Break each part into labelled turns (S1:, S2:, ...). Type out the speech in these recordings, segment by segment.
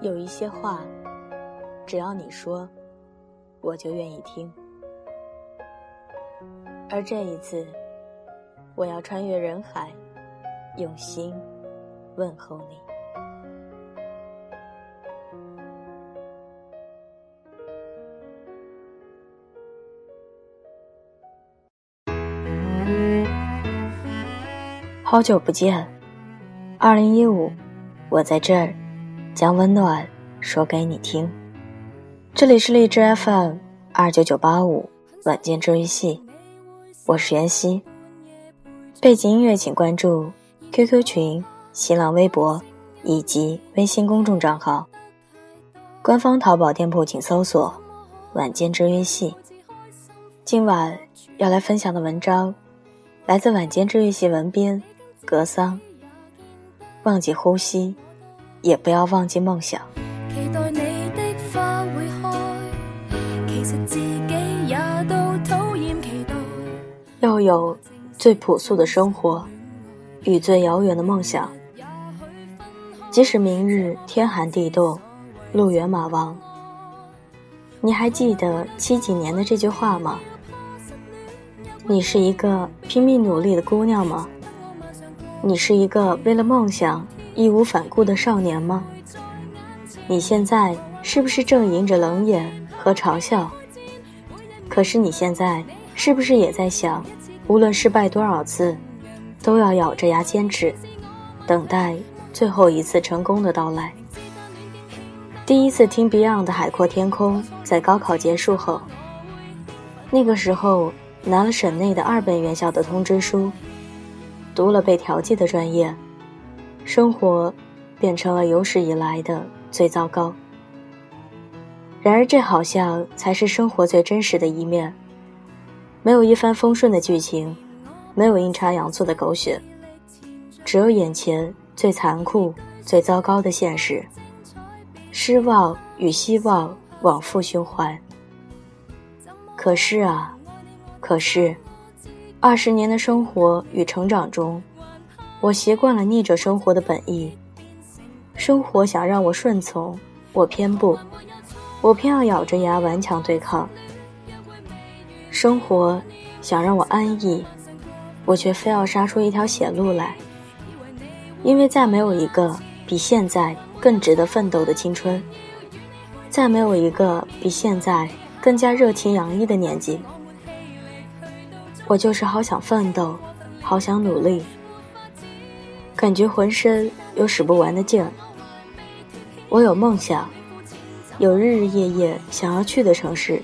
S1: 有一些话，只要你说，我就愿意听。而这一次，我要穿越人海，用心问候你。好久不见，二零一五，我在这儿。将温暖说给你听，这里是荔枝 FM 二九九八五晚间治愈系，我是袁熙。背景音乐请关注 QQ 群、新浪微博以及微信公众账号。官方淘宝店铺请搜索“晚间治愈系”。今晚要来分享的文章来自晚间治愈系文编格桑。忘记呼吸。也不要忘记梦想。要有最朴素的生活与最遥远的梦想，即使明日天寒地冻，路远马亡。你还记得七几年的这句话吗？你是一个拼命努力的姑娘吗？你是一个为了梦想。义无反顾的少年吗？你现在是不是正迎着冷眼和嘲笑？可是你现在是不是也在想，无论失败多少次，都要咬着牙坚持，等待最后一次成功的到来？第一次听 Beyond 的《海阔天空》在高考结束后，那个时候拿了省内的二本院校的通知书，读了被调剂的专业。生活变成了有史以来的最糟糕。然而，这好像才是生活最真实的一面。没有一帆风顺的剧情，没有阴差阳错的狗血，只有眼前最残酷、最糟糕的现实。失望与希望往复循环。可是啊，可是，二十年的生活与成长中。我习惯了逆着生活的本意，生活想让我顺从，我偏不，我偏要咬着牙顽强对抗。生活想让我安逸，我却非要杀出一条血路来。因为再没有一个比现在更值得奋斗的青春，再没有一个比现在更加热情洋溢的年纪。我就是好想奋斗，好想努力。感觉浑身有使不完的劲儿。我有梦想，有日日夜夜想要去的城市。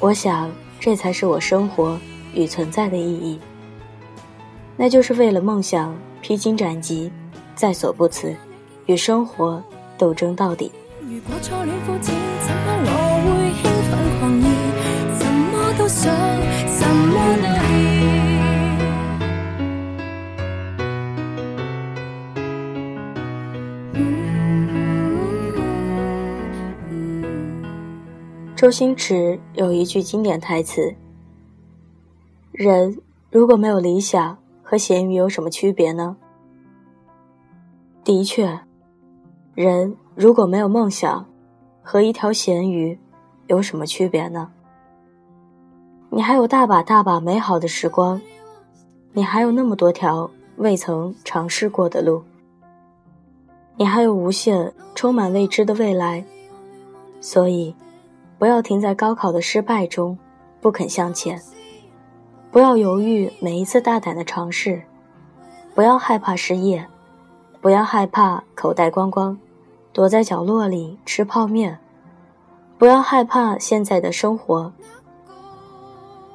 S1: 我想，这才是我生活与存在的意义。那就是为了梦想披荆斩棘，在所不辞，与生活斗争到底。如果初恋肤浅，怎么我会兴奋狂热，什么都想，周星驰有一句经典台词：“人如果没有理想，和咸鱼有什么区别呢？”的确，人如果没有梦想，和一条咸鱼有什么区别呢？你还有大把大把美好的时光，你还有那么多条未曾尝试过的路，你还有无限充满未知的未来，所以。不要停在高考的失败中，不肯向前；不要犹豫每一次大胆的尝试；不要害怕失业；不要害怕口袋光光，躲在角落里吃泡面；不要害怕现在的生活；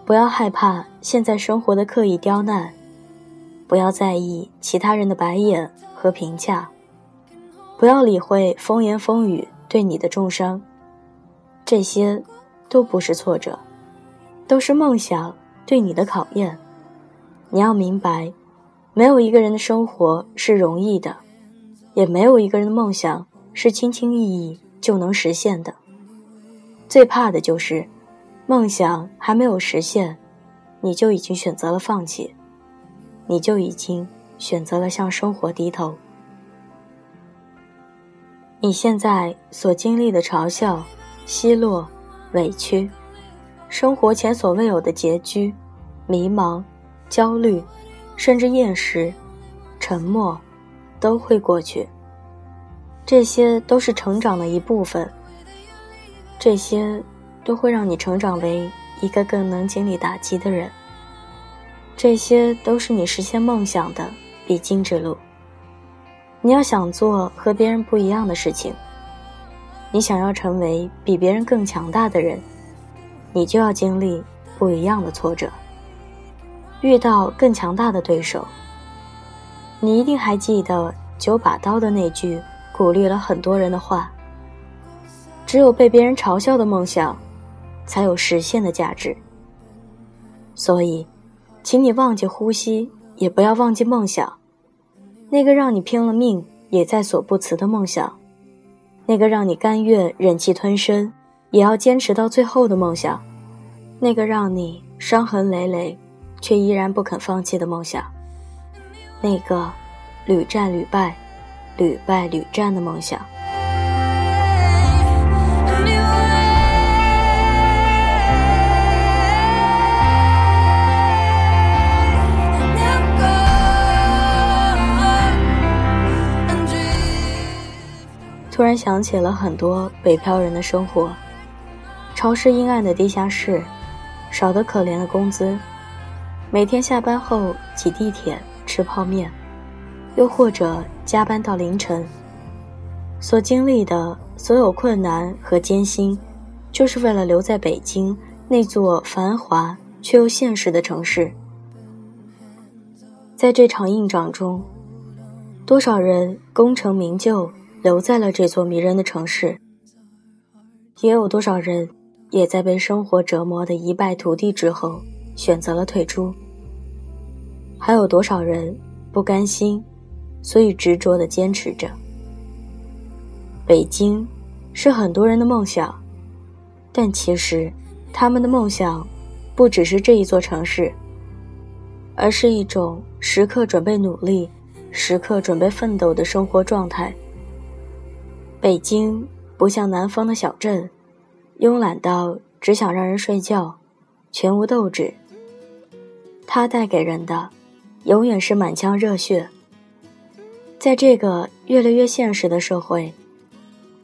S1: 不要害怕现在生活的刻意刁难；不要在意其他人的白眼和评价；不要理会风言风语对你的重伤。这些，都不是挫折，都是梦想对你的考验。你要明白，没有一个人的生活是容易的，也没有一个人的梦想是轻轻易易就能实现的。最怕的就是，梦想还没有实现，你就已经选择了放弃，你就已经选择了向生活低头。你现在所经历的嘲笑、奚落、委屈，生活前所未有的拮据、迷茫、焦虑，甚至厌食、沉默，都会过去。这些都是成长的一部分。这些都会让你成长为一个更能经历打击的人。这些都是你实现梦想的必经之路。你要想做和别人不一样的事情，你想要成为比别人更强大的人，你就要经历不一样的挫折，遇到更强大的对手。你一定还记得九把刀的那句鼓励了很多人的话：“只有被别人嘲笑的梦想，才有实现的价值。”所以。请你忘记呼吸，也不要忘记梦想。那个让你拼了命也在所不辞的梦想，那个让你甘愿忍气吞声也要坚持到最后的梦想，那个让你伤痕累累却依然不肯放弃的梦想，那个屡战屡败、屡败屡战的梦想。突然想起了很多北漂人的生活：潮湿阴暗的地下室，少得可怜的工资，每天下班后挤地铁吃泡面，又或者加班到凌晨。所经历的所有困难和艰辛，就是为了留在北京那座繁华却又现实的城市。在这场硬仗中，多少人功成名就？留在了这座迷人的城市，也有多少人也在被生活折磨的一败涂地之后选择了退出？还有多少人不甘心，所以执着的坚持着？北京是很多人的梦想，但其实他们的梦想不只是这一座城市，而是一种时刻准备努力、时刻准备奋斗的生活状态。北京不像南方的小镇，慵懒到只想让人睡觉，全无斗志。它带给人的，永远是满腔热血。在这个越来越现实的社会，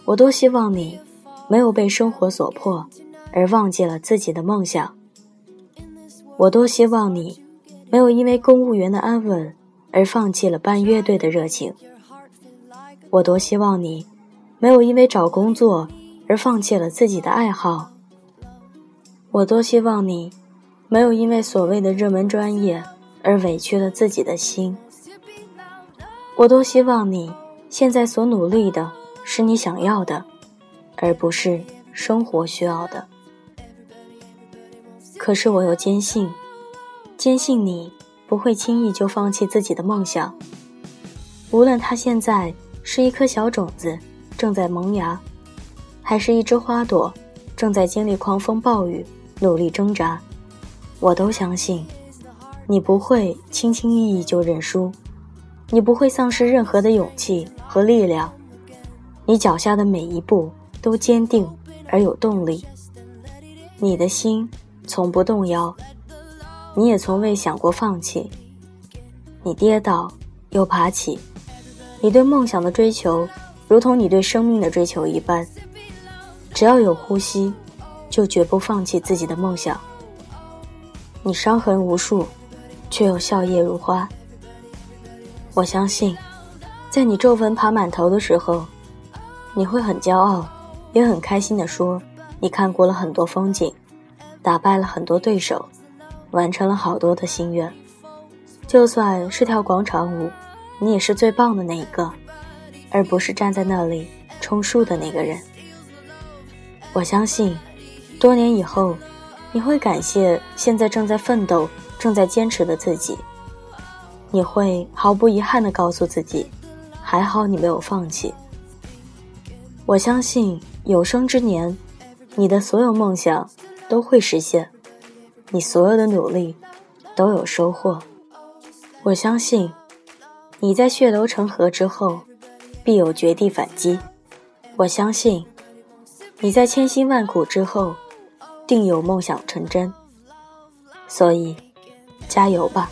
S1: 我多希望你，没有被生活所迫，而忘记了自己的梦想。我多希望你，没有因为公务员的安稳，而放弃了办乐队的热情。我多希望你。没有因为找工作而放弃了自己的爱好。我多希望你，没有因为所谓的热门专业而委屈了自己的心。我多希望你现在所努力的是你想要的，而不是生活需要的。可是我又坚信，坚信你不会轻易就放弃自己的梦想，无论它现在是一颗小种子。正在萌芽，还是一枝花朵，正在经历狂风暴雨，努力挣扎。我都相信，你不会轻轻易易就认输，你不会丧失任何的勇气和力量。你脚下的每一步都坚定而有动力，你的心从不动摇，你也从未想过放弃。你跌倒又爬起，你对梦想的追求。如同你对生命的追求一般，只要有呼吸，就绝不放弃自己的梦想。你伤痕无数，却又笑靥如花。我相信，在你皱纹爬满头的时候，你会很骄傲，也很开心地说：“你看过了很多风景，打败了很多对手，完成了好多的心愿。就算是跳广场舞，你也是最棒的那一个。”而不是站在那里充数的那个人。我相信，多年以后，你会感谢现在正在奋斗、正在坚持的自己。你会毫不遗憾地告诉自己，还好你没有放弃。我相信，有生之年，你的所有梦想都会实现，你所有的努力都有收获。我相信，你在血流成河之后。必有绝地反击，我相信，你在千辛万苦之后，定有梦想成真。所以，加油吧！